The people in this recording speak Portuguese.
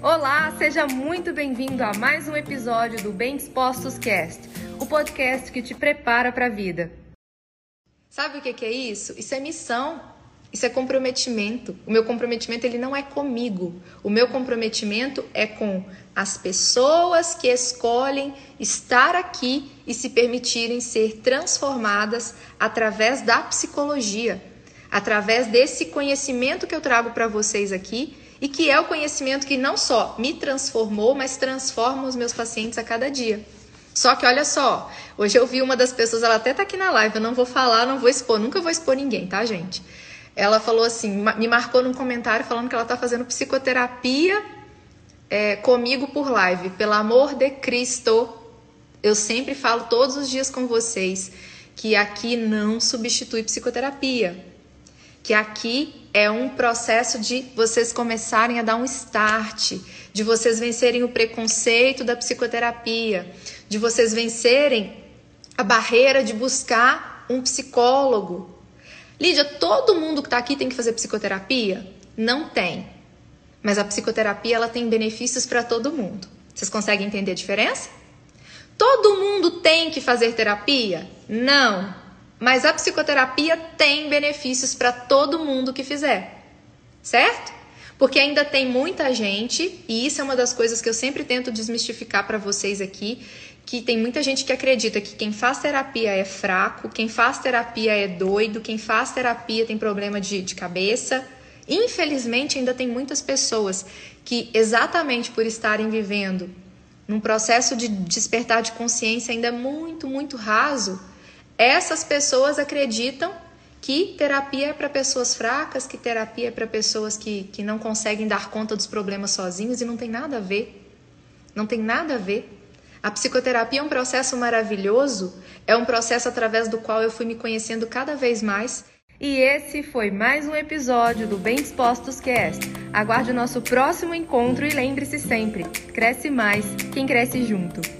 Olá, seja muito bem-vindo a mais um episódio do Bem Dispostos Cast, o podcast que te prepara para a vida. Sabe o que é isso? Isso é missão. Isso é comprometimento. O meu comprometimento ele não é comigo. O meu comprometimento é com as pessoas que escolhem estar aqui e se permitirem ser transformadas através da psicologia, através desse conhecimento que eu trago para vocês aqui e que é o conhecimento que não só me transformou, mas transforma os meus pacientes a cada dia. Só que olha só, hoje eu vi uma das pessoas, ela até tá aqui na live, eu não vou falar, não vou expor, nunca vou expor ninguém, tá, gente? Ela falou assim, me marcou num comentário falando que ela tá fazendo psicoterapia é, comigo por live. Pelo amor de Cristo, eu sempre falo todos os dias com vocês que aqui não substitui psicoterapia que aqui é um processo de vocês começarem a dar um start, de vocês vencerem o preconceito da psicoterapia, de vocês vencerem a barreira de buscar um psicólogo. Lídia, todo mundo que está aqui tem que fazer psicoterapia? Não tem. Mas a psicoterapia ela tem benefícios para todo mundo. Vocês conseguem entender a diferença? Todo mundo tem que fazer terapia? Não. Mas a psicoterapia tem benefícios para todo mundo que fizer, certo? Porque ainda tem muita gente, e isso é uma das coisas que eu sempre tento desmistificar para vocês aqui, que tem muita gente que acredita que quem faz terapia é fraco, quem faz terapia é doido, quem faz terapia tem problema de, de cabeça. Infelizmente, ainda tem muitas pessoas que, exatamente por estarem vivendo num processo de despertar de consciência ainda muito, muito raso, essas pessoas acreditam que terapia é para pessoas fracas, que terapia é para pessoas que, que não conseguem dar conta dos problemas sozinhos e não tem nada a ver. Não tem nada a ver. A psicoterapia é um processo maravilhoso, é um processo através do qual eu fui me conhecendo cada vez mais. E esse foi mais um episódio do Bem Dispostos Cast. Aguarde o nosso próximo encontro e lembre-se sempre: cresce mais quem cresce junto.